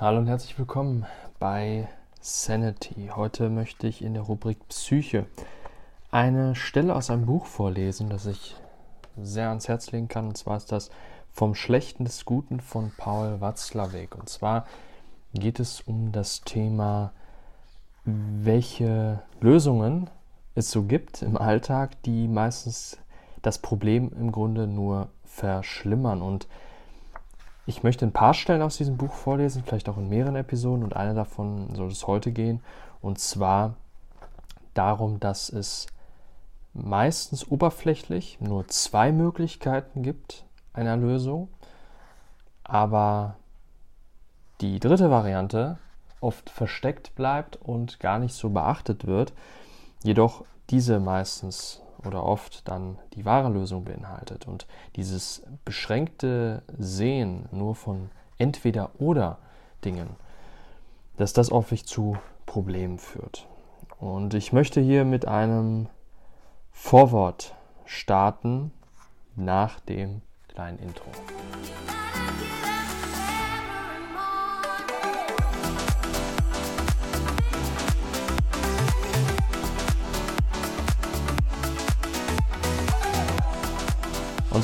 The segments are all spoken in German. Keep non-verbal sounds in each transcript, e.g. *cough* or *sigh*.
Hallo und herzlich willkommen bei Sanity. Heute möchte ich in der Rubrik Psyche eine Stelle aus einem Buch vorlesen, das ich sehr ans Herz legen kann. Und zwar ist das Vom Schlechten des Guten von Paul Watzlawick. Und zwar geht es um das Thema, welche Lösungen es so gibt im Alltag, die meistens das Problem im Grunde nur verschlimmern. Und ich möchte ein paar Stellen aus diesem Buch vorlesen, vielleicht auch in mehreren Episoden und eine davon soll es heute gehen. Und zwar darum, dass es meistens oberflächlich nur zwei Möglichkeiten gibt einer Lösung, aber die dritte Variante oft versteckt bleibt und gar nicht so beachtet wird, jedoch diese meistens oder oft dann die wahre Lösung beinhaltet. Und dieses beschränkte Sehen nur von entweder oder Dingen, dass das häufig zu Problemen führt. Und ich möchte hier mit einem Vorwort starten nach dem kleinen Intro.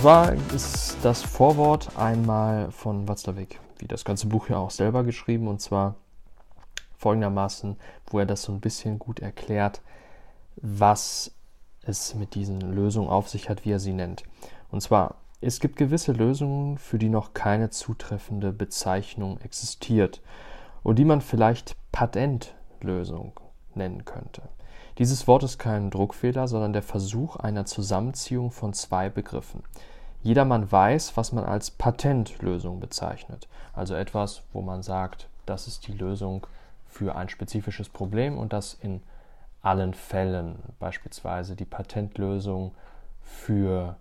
Zwar ist das Vorwort einmal von Watzlawick, wie das ganze Buch ja auch selber geschrieben, und zwar folgendermaßen, wo er das so ein bisschen gut erklärt, was es mit diesen Lösungen auf sich hat, wie er sie nennt. Und zwar, es gibt gewisse Lösungen, für die noch keine zutreffende Bezeichnung existiert und die man vielleicht Patentlösung nennen könnte. Dieses Wort ist kein Druckfehler, sondern der Versuch einer Zusammenziehung von zwei Begriffen. Jedermann weiß, was man als Patentlösung bezeichnet. Also etwas, wo man sagt, das ist die Lösung für ein spezifisches Problem und das in allen Fällen. Beispielsweise die Patentlösung für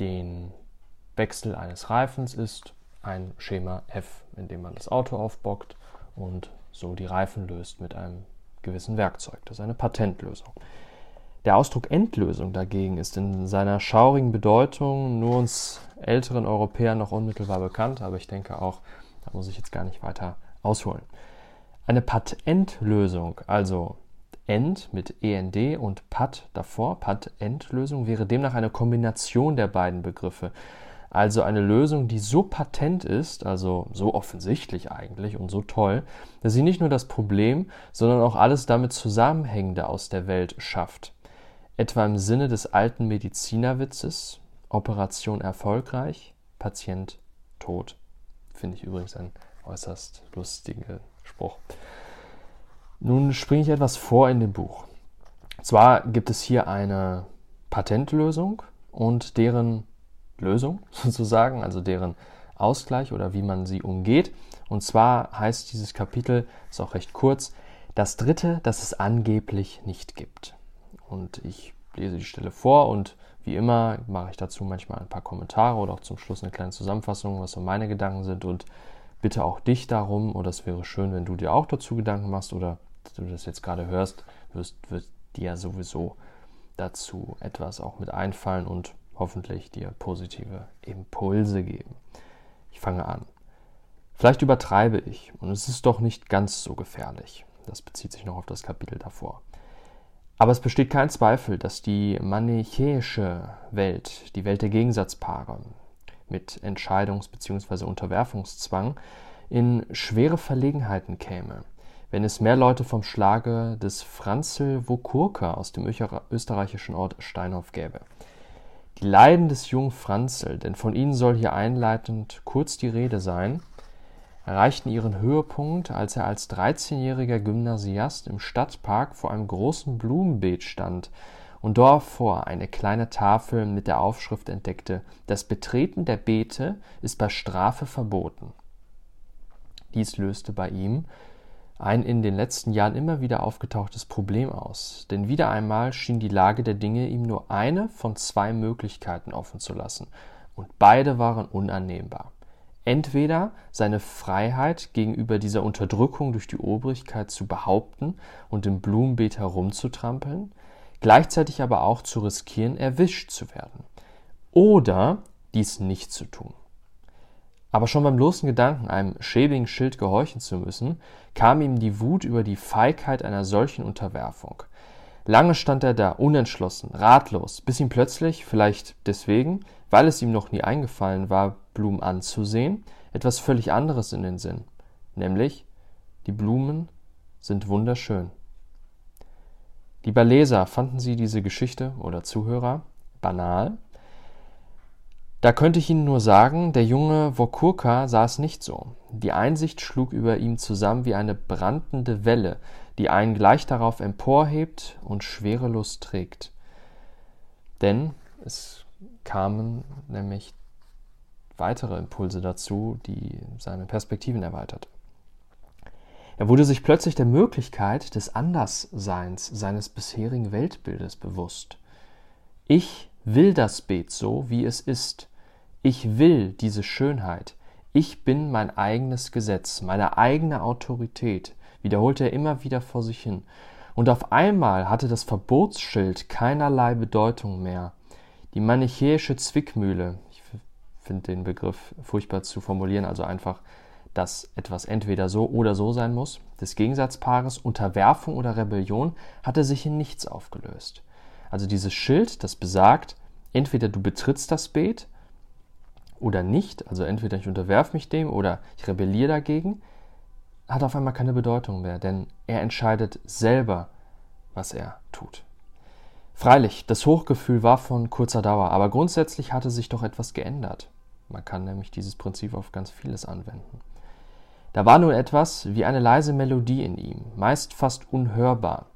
den Wechsel eines Reifens ist ein Schema F, in dem man das Auto aufbockt und so die Reifen löst mit einem gewissen Werkzeug. Das ist eine Patentlösung. Der Ausdruck Endlösung dagegen ist in seiner schaurigen Bedeutung nur uns älteren Europäern noch unmittelbar bekannt, aber ich denke auch, da muss ich jetzt gar nicht weiter ausholen. Eine Patentlösung, also End mit END und Pat davor, Patentlösung, wäre demnach eine Kombination der beiden Begriffe. Also eine Lösung, die so patent ist, also so offensichtlich eigentlich und so toll, dass sie nicht nur das Problem, sondern auch alles damit Zusammenhängende aus der Welt schafft. Etwa im Sinne des alten Medizinerwitzes, Operation erfolgreich, Patient tot. Finde ich übrigens ein äußerst lustiger Spruch. Nun springe ich etwas vor in dem Buch. Zwar gibt es hier eine Patentlösung und deren Lösung *laughs* sozusagen, also deren Ausgleich oder wie man sie umgeht. Und zwar heißt dieses Kapitel, ist auch recht kurz, das dritte, das es angeblich nicht gibt. Und ich lese die Stelle vor und wie immer mache ich dazu manchmal ein paar Kommentare oder auch zum Schluss eine kleine Zusammenfassung, was so meine Gedanken sind und bitte auch dich darum, oder es wäre schön, wenn du dir auch dazu Gedanken machst oder du das jetzt gerade hörst, wirst, wird dir sowieso dazu etwas auch mit einfallen und hoffentlich dir positive Impulse geben. Ich fange an. Vielleicht übertreibe ich und es ist doch nicht ganz so gefährlich. Das bezieht sich noch auf das Kapitel davor. Aber es besteht kein Zweifel, dass die manichäische Welt, die Welt der Gegensatzpaare mit Entscheidungs- bzw. Unterwerfungszwang, in schwere Verlegenheiten käme, wenn es mehr Leute vom Schlage des Franzl Wokurka aus dem österreichischen Ort Steinhoff gäbe. Die Leiden des jungen Franzl, denn von ihnen soll hier einleitend kurz die Rede sein, erreichten ihren Höhepunkt, als er als 13-jähriger Gymnasiast im Stadtpark vor einem großen Blumenbeet stand und davor eine kleine Tafel mit der Aufschrift entdeckte: Das Betreten der Beete ist bei Strafe verboten. Dies löste bei ihm ein in den letzten Jahren immer wieder aufgetauchtes Problem aus, denn wieder einmal schien die Lage der Dinge ihm nur eine von zwei Möglichkeiten offen zu lassen, und beide waren unannehmbar. Entweder seine Freiheit gegenüber dieser Unterdrückung durch die Obrigkeit zu behaupten und im Blumenbeet herumzutrampeln, gleichzeitig aber auch zu riskieren, erwischt zu werden, oder dies nicht zu tun. Aber schon beim bloßen Gedanken, einem schäbigen Schild gehorchen zu müssen, kam ihm die Wut über die Feigheit einer solchen Unterwerfung. Lange stand er da, unentschlossen, ratlos, bis ihm plötzlich, vielleicht deswegen, weil es ihm noch nie eingefallen war, Blumen anzusehen, etwas völlig anderes in den Sinn, nämlich die Blumen sind wunderschön. Lieber Leser, fanden Sie diese Geschichte oder Zuhörer banal? Da könnte ich Ihnen nur sagen, der junge Wokurka sah es nicht so. Die Einsicht schlug über ihm zusammen wie eine brandende Welle, die einen gleich darauf emporhebt und schwerelos trägt. Denn es kamen nämlich weitere Impulse dazu, die seine Perspektiven erweitert. Er wurde sich plötzlich der Möglichkeit des Andersseins seines bisherigen Weltbildes bewusst. Ich will das Beet so, wie es ist. Ich will diese Schönheit. Ich bin mein eigenes Gesetz, meine eigene Autorität, wiederholte er immer wieder vor sich hin. Und auf einmal hatte das Verbotsschild keinerlei Bedeutung mehr. Die manichäische Zwickmühle, ich finde den Begriff furchtbar zu formulieren, also einfach dass etwas entweder so oder so sein muss, des Gegensatzpaares Unterwerfung oder Rebellion, hatte sich in nichts aufgelöst. Also dieses Schild, das besagt, entweder du betrittst das Beet oder nicht, also entweder ich unterwerfe mich dem oder ich rebelliere dagegen, hat auf einmal keine Bedeutung mehr, denn er entscheidet selber, was er tut. Freilich, das Hochgefühl war von kurzer Dauer, aber grundsätzlich hatte sich doch etwas geändert. Man kann nämlich dieses Prinzip auf ganz vieles anwenden. Da war nun etwas wie eine leise Melodie in ihm, meist fast unhörbar,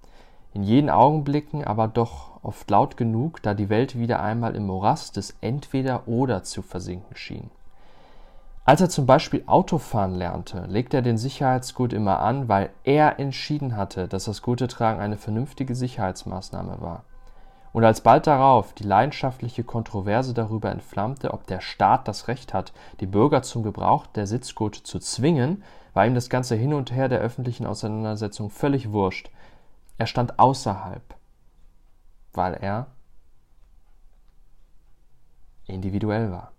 in jenen Augenblicken aber doch oft laut genug, da die Welt wieder einmal im Morast des Entweder-Oder zu versinken schien. Als er zum Beispiel Autofahren lernte, legte er den Sicherheitsgurt immer an, weil er entschieden hatte, dass das Gurtetragen eine vernünftige Sicherheitsmaßnahme war. Und als bald darauf die leidenschaftliche Kontroverse darüber entflammte, ob der Staat das Recht hat, die Bürger zum Gebrauch der Sitzgurte zu zwingen, war ihm das ganze Hin und Her der öffentlichen Auseinandersetzung völlig wurscht. Er stand außerhalb, weil er individuell war.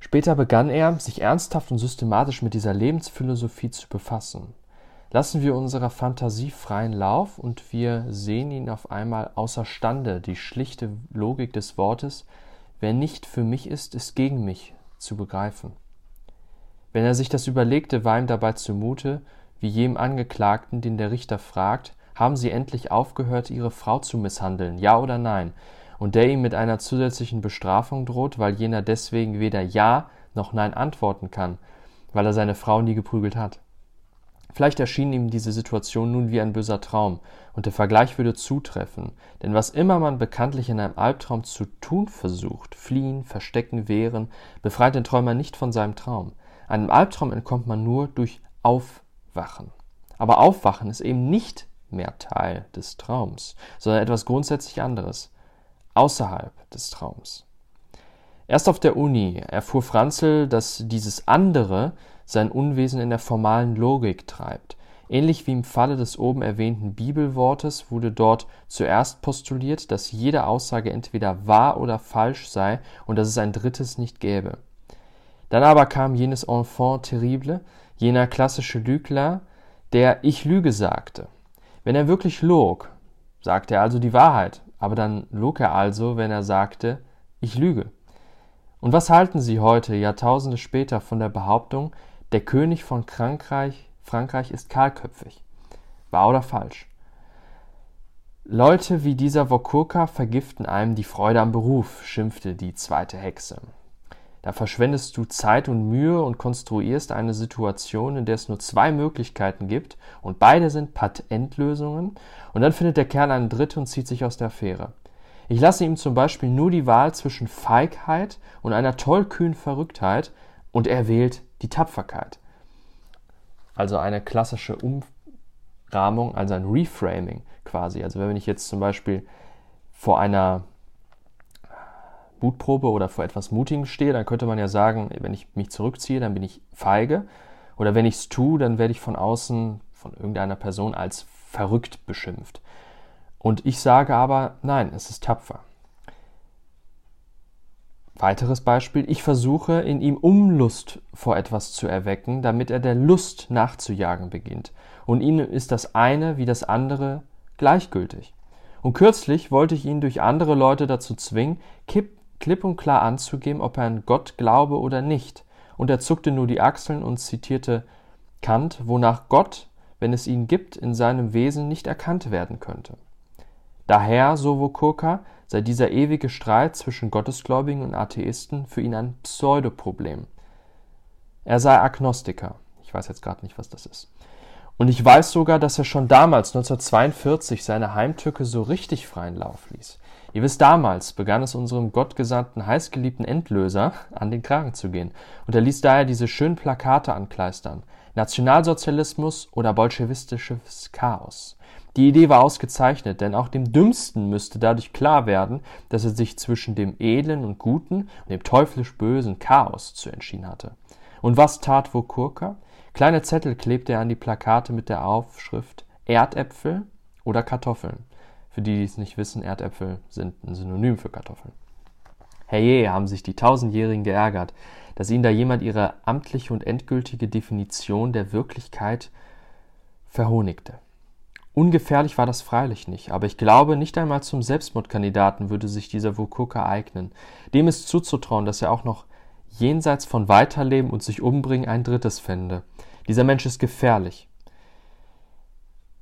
Später begann er, sich ernsthaft und systematisch mit dieser Lebensphilosophie zu befassen. Lassen wir unserer Fantasie freien Lauf und wir sehen ihn auf einmal außerstande, die schlichte Logik des Wortes, wer nicht für mich ist, ist gegen mich, zu begreifen. Wenn er sich das überlegte, war ihm dabei zumute, wie jedem Angeklagten, den der Richter fragt, haben Sie endlich aufgehört, Ihre Frau zu misshandeln, ja oder nein? Und der ihm mit einer zusätzlichen Bestrafung droht, weil jener deswegen weder Ja noch Nein antworten kann, weil er seine Frau nie geprügelt hat. Vielleicht erschien ihm diese Situation nun wie ein böser Traum, und der Vergleich würde zutreffen, denn was immer man bekanntlich in einem Albtraum zu tun versucht, fliehen, verstecken, wehren, befreit den Träumer nicht von seinem Traum. Einem Albtraum entkommt man nur durch Aufwachen. Aber Aufwachen ist eben nicht mehr Teil des Traums, sondern etwas grundsätzlich anderes, außerhalb des Traums. Erst auf der Uni erfuhr Franzl, dass dieses andere sein Unwesen in der formalen Logik treibt. Ähnlich wie im Falle des oben erwähnten Bibelwortes wurde dort zuerst postuliert, dass jede Aussage entweder wahr oder falsch sei und dass es ein drittes nicht gäbe. Dann aber kam jenes Enfant terrible, jener klassische Lügler, der Ich lüge sagte. Wenn er wirklich log, sagte er also die Wahrheit, aber dann log er also, wenn er sagte Ich lüge. Und was halten Sie heute, Jahrtausende später, von der Behauptung, der König von Frankreich, Frankreich ist kahlköpfig. Wahr oder falsch? Leute wie dieser Wokurka vergiften einem die Freude am Beruf, schimpfte die zweite Hexe. Da verschwendest du Zeit und Mühe und konstruierst eine Situation, in der es nur zwei Möglichkeiten gibt und beide sind Patentlösungen und dann findet der Kerl eine dritte und zieht sich aus der Affäre. Ich lasse ihm zum Beispiel nur die Wahl zwischen Feigheit und einer tollkühnen Verrücktheit und er wählt die Tapferkeit. Also eine klassische Umrahmung, also ein Reframing quasi. Also wenn ich jetzt zum Beispiel vor einer Mutprobe oder vor etwas Mutigem stehe, dann könnte man ja sagen, wenn ich mich zurückziehe, dann bin ich feige. Oder wenn ich es tue, dann werde ich von außen, von irgendeiner Person als verrückt beschimpft. Und ich sage aber, nein, es ist tapfer. Weiteres Beispiel, ich versuche in ihm Umlust vor etwas zu erwecken, damit er der Lust nachzujagen beginnt. Und ihnen ist das eine wie das andere gleichgültig. Und kürzlich wollte ich ihn durch andere Leute dazu zwingen, klipp und klar anzugeben, ob er an Gott glaube oder nicht. Und er zuckte nur die Achseln und zitierte Kant, wonach Gott, wenn es ihn gibt, in seinem Wesen nicht erkannt werden könnte. Daher, so Wokurka, sei dieser ewige Streit zwischen Gottesgläubigen und Atheisten für ihn ein Pseudoproblem. Er sei Agnostiker. Ich weiß jetzt gerade nicht, was das ist. Und ich weiß sogar, dass er schon damals, 1942, seine Heimtücke so richtig freien Lauf ließ. Ihr wisst, damals begann es unserem gottgesandten, heißgeliebten Endlöser an den Kragen zu gehen. Und er ließ daher diese schönen Plakate ankleistern. Nationalsozialismus oder bolschewistisches Chaos. Die Idee war ausgezeichnet, denn auch dem Dümmsten müsste dadurch klar werden, dass er sich zwischen dem edlen und guten und dem teuflisch bösen Chaos zu entschieden hatte. Und was tat Wokurka? Kleine Zettel klebte er an die Plakate mit der Aufschrift Erdäpfel oder Kartoffeln. Für die, die es nicht wissen, Erdäpfel sind ein Synonym für Kartoffeln. Herrje, haben sich die Tausendjährigen geärgert, dass ihnen da jemand ihre amtliche und endgültige Definition der Wirklichkeit verhonigte. Ungefährlich war das freilich nicht, aber ich glaube, nicht einmal zum Selbstmordkandidaten würde sich dieser Wukuka eignen. Dem ist zuzutrauen, dass er auch noch jenseits von Weiterleben und sich umbringen ein drittes fände. Dieser Mensch ist gefährlich.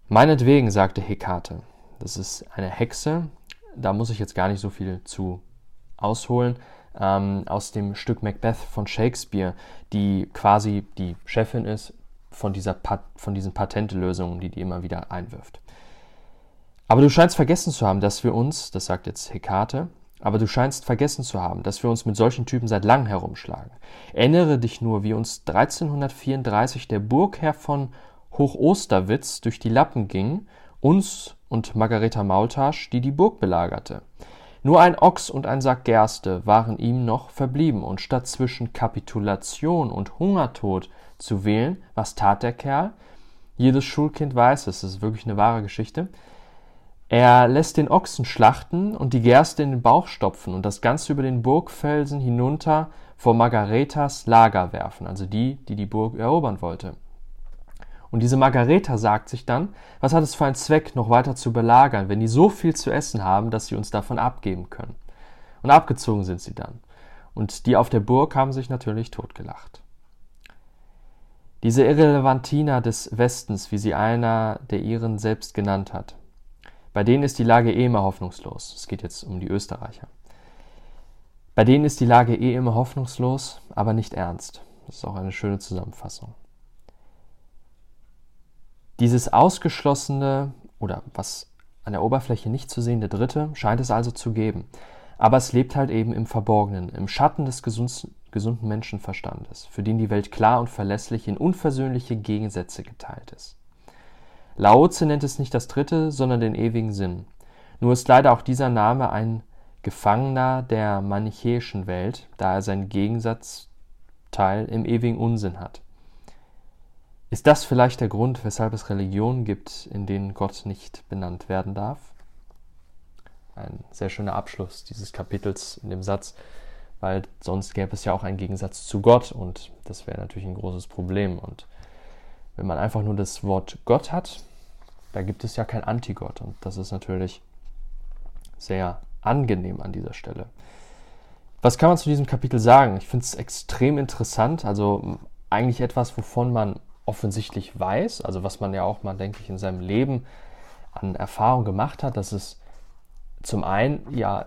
Meinetwegen, sagte Hekate. Das ist eine Hexe, da muss ich jetzt gar nicht so viel zu ausholen, ähm, aus dem Stück Macbeth von Shakespeare, die quasi die Chefin ist von, dieser von diesen Patentelösungen, die die immer wieder einwirft. Aber du scheinst vergessen zu haben, dass wir uns, das sagt jetzt Hekate, aber du scheinst vergessen zu haben, dass wir uns mit solchen Typen seit langem herumschlagen. Erinnere dich nur, wie uns 1334 der Burgherr von Hochosterwitz durch die Lappen ging, uns und Margareta Maultasch, die die Burg belagerte. Nur ein Ochs und ein Sack Gerste waren ihm noch verblieben, und statt zwischen Kapitulation und Hungertod zu wählen. Was tat der Kerl? Jedes Schulkind weiß es, ist wirklich eine wahre Geschichte. Er lässt den Ochsen schlachten und die Gerste in den Bauch stopfen und das Ganze über den Burgfelsen hinunter vor Margaretas Lager werfen, also die, die die Burg erobern wollte. Und diese Margareta sagt sich dann, was hat es für einen Zweck, noch weiter zu belagern, wenn die so viel zu essen haben, dass sie uns davon abgeben können. Und abgezogen sind sie dann. Und die auf der Burg haben sich natürlich totgelacht. Diese Irrelevantina des Westens, wie sie einer der ihren selbst genannt hat, bei denen ist die Lage eh immer hoffnungslos. Es geht jetzt um die Österreicher. Bei denen ist die Lage eh immer hoffnungslos, aber nicht ernst. Das ist auch eine schöne Zusammenfassung. Dieses ausgeschlossene oder was an der Oberfläche nicht zu sehende Dritte scheint es also zu geben. Aber es lebt halt eben im Verborgenen, im Schatten des gesunden Menschenverstandes, für den die Welt klar und verlässlich in unversöhnliche Gegensätze geteilt ist. Laoze nennt es nicht das Dritte, sondern den ewigen Sinn. Nur ist leider auch dieser Name ein Gefangener der manichäischen Welt, da er seinen Gegensatzteil im ewigen Unsinn hat. Ist das vielleicht der Grund, weshalb es Religionen gibt, in denen Gott nicht benannt werden darf? Ein sehr schöner Abschluss dieses Kapitels in dem Satz, weil sonst gäbe es ja auch einen Gegensatz zu Gott und das wäre natürlich ein großes Problem. Und wenn man einfach nur das Wort Gott hat, da gibt es ja kein Antigott und das ist natürlich sehr angenehm an dieser Stelle. Was kann man zu diesem Kapitel sagen? Ich finde es extrem interessant, also eigentlich etwas, wovon man offensichtlich weiß, also was man ja auch mal, denke ich, in seinem Leben an Erfahrung gemacht hat, dass es zum einen ja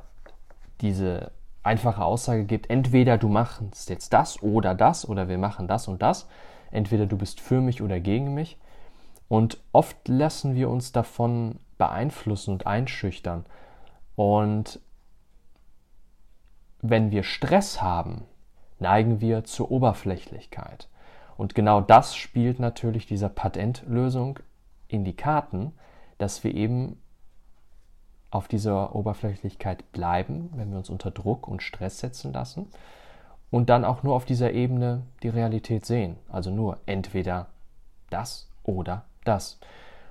diese einfache Aussage gibt, entweder du machst jetzt das oder das oder wir machen das und das, entweder du bist für mich oder gegen mich. Und oft lassen wir uns davon beeinflussen und einschüchtern. Und wenn wir Stress haben, neigen wir zur Oberflächlichkeit. Und genau das spielt natürlich dieser Patentlösung in die Karten, dass wir eben auf dieser Oberflächlichkeit bleiben, wenn wir uns unter Druck und Stress setzen lassen und dann auch nur auf dieser Ebene die Realität sehen. Also nur entweder das oder das.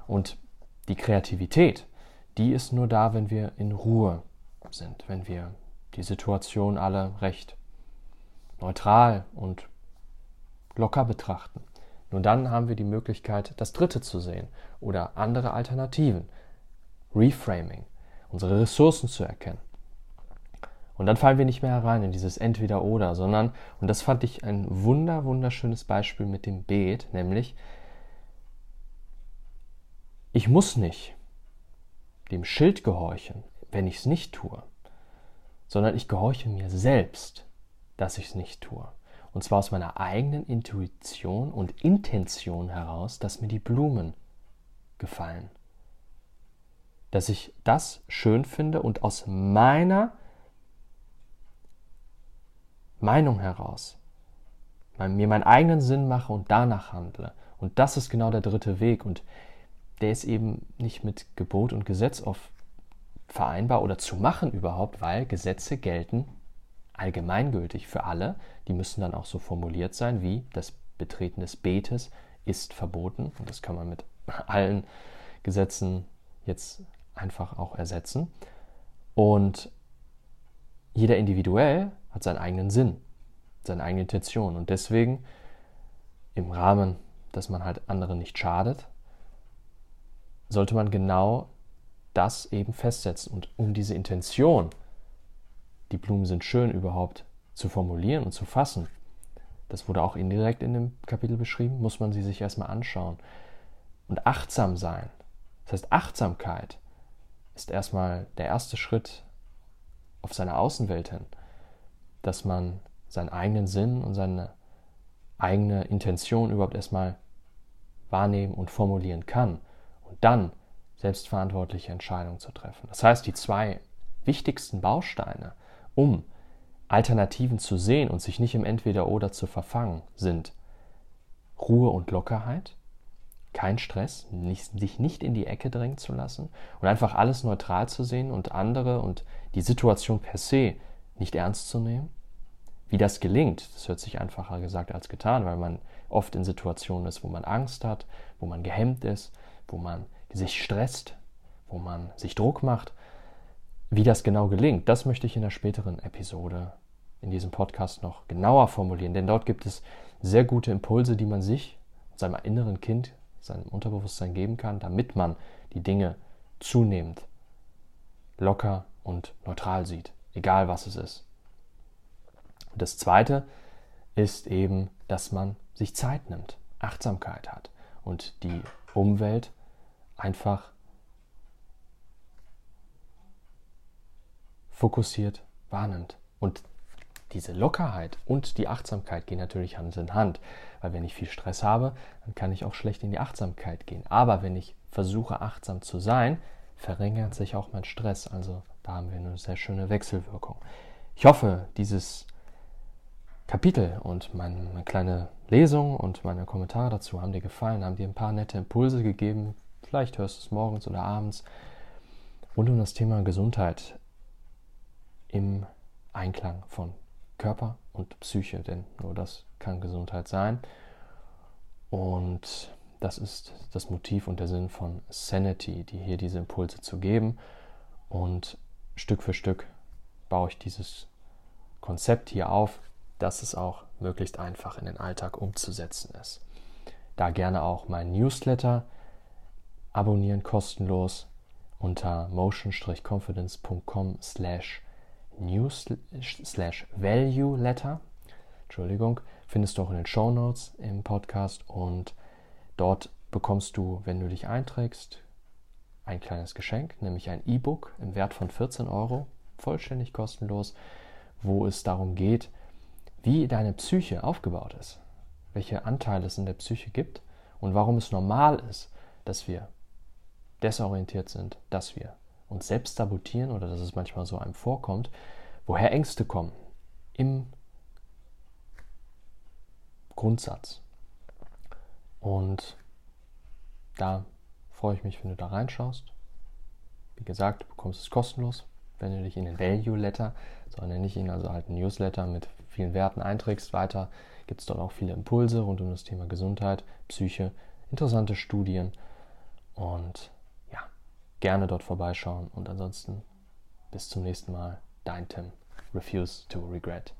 Und die Kreativität, die ist nur da, wenn wir in Ruhe sind, wenn wir die Situation alle recht neutral und locker betrachten. Nur dann haben wir die Möglichkeit, das Dritte zu sehen oder andere Alternativen. Reframing, unsere Ressourcen zu erkennen. Und dann fallen wir nicht mehr herein in dieses Entweder-Oder, sondern, und das fand ich ein wunder, wunderschönes Beispiel mit dem Beet, nämlich, ich muss nicht dem Schild gehorchen, wenn ich es nicht tue, sondern ich gehorche mir selbst, dass ich es nicht tue. Und zwar aus meiner eigenen Intuition und Intention heraus, dass mir die Blumen gefallen. Dass ich das schön finde und aus meiner Meinung heraus mir meinen eigenen Sinn mache und danach handle. Und das ist genau der dritte Weg. Und der ist eben nicht mit Gebot und Gesetz auf vereinbar oder zu machen überhaupt, weil Gesetze gelten allgemeingültig für alle. Die müssen dann auch so formuliert sein, wie das Betreten des Betes ist verboten. Und das kann man mit *laughs* allen Gesetzen jetzt einfach auch ersetzen. Und jeder individuell hat seinen eigenen Sinn, seine eigene Intention. Und deswegen im Rahmen, dass man halt anderen nicht schadet, sollte man genau das eben festsetzen. Und um diese Intention, die Blumen sind schön überhaupt zu formulieren und zu fassen, das wurde auch indirekt in dem Kapitel beschrieben, muss man sie sich erstmal anschauen. Und achtsam sein. Das heißt, Achtsamkeit ist erstmal der erste Schritt auf seine Außenwelt hin dass man seinen eigenen Sinn und seine eigene Intention überhaupt erstmal wahrnehmen und formulieren kann und dann selbstverantwortliche Entscheidungen zu treffen. Das heißt, die zwei wichtigsten Bausteine, um Alternativen zu sehen und sich nicht im Entweder-Oder zu verfangen, sind Ruhe und Lockerheit, kein Stress, nicht, sich nicht in die Ecke drängen zu lassen und einfach alles neutral zu sehen und andere und die Situation per se nicht ernst zu nehmen wie das gelingt, das hört sich einfacher gesagt als getan, weil man oft in Situationen ist, wo man Angst hat, wo man gehemmt ist, wo man sich stresst, wo man sich Druck macht. Wie das genau gelingt, das möchte ich in der späteren Episode in diesem Podcast noch genauer formulieren, denn dort gibt es sehr gute Impulse, die man sich, seinem inneren Kind, seinem Unterbewusstsein geben kann, damit man die Dinge zunehmend locker und neutral sieht, egal was es ist. Und das Zweite ist eben, dass man sich Zeit nimmt, Achtsamkeit hat und die Umwelt einfach fokussiert wahrnimmt. Und diese Lockerheit und die Achtsamkeit gehen natürlich Hand in Hand, weil wenn ich viel Stress habe, dann kann ich auch schlecht in die Achtsamkeit gehen. Aber wenn ich versuche achtsam zu sein, verringert sich auch mein Stress. Also da haben wir eine sehr schöne Wechselwirkung. Ich hoffe, dieses Kapitel und meine, meine, kleine Lesung und meine Kommentare dazu haben dir gefallen, haben dir ein paar nette Impulse gegeben. Vielleicht hörst du es morgens oder abends rund um das Thema Gesundheit im Einklang von Körper und Psyche, denn nur das kann Gesundheit sein. Und das ist das Motiv und der Sinn von Sanity, die hier diese Impulse zu geben. Und Stück für Stück baue ich dieses Konzept hier auf, dass es auch möglichst einfach in den Alltag umzusetzen ist. Da gerne auch mein Newsletter abonnieren kostenlos unter motion-confidence.com slash news slash value letter. Entschuldigung, findest du auch in den Show Notes im Podcast und dort bekommst du, wenn du dich einträgst, ein kleines Geschenk, nämlich ein E-Book im Wert von 14 Euro, vollständig kostenlos, wo es darum geht, wie deine Psyche aufgebaut ist, welche Anteile es in der Psyche gibt und warum es normal ist, dass wir desorientiert sind, dass wir uns selbst sabotieren oder dass es manchmal so einem vorkommt, woher Ängste kommen im Grundsatz. Und da freue ich mich, wenn du da reinschaust. Wie gesagt, du bekommst es kostenlos, wenn du dich in den Value Letter, so nenne ich ihn, also halt ein Newsletter mit vielen Werten einträgst. Weiter gibt es dort auch viele Impulse rund um das Thema Gesundheit, Psyche, interessante Studien und gerne dort vorbeischauen und ansonsten bis zum nächsten Mal. Dein Tim. refuse to regret.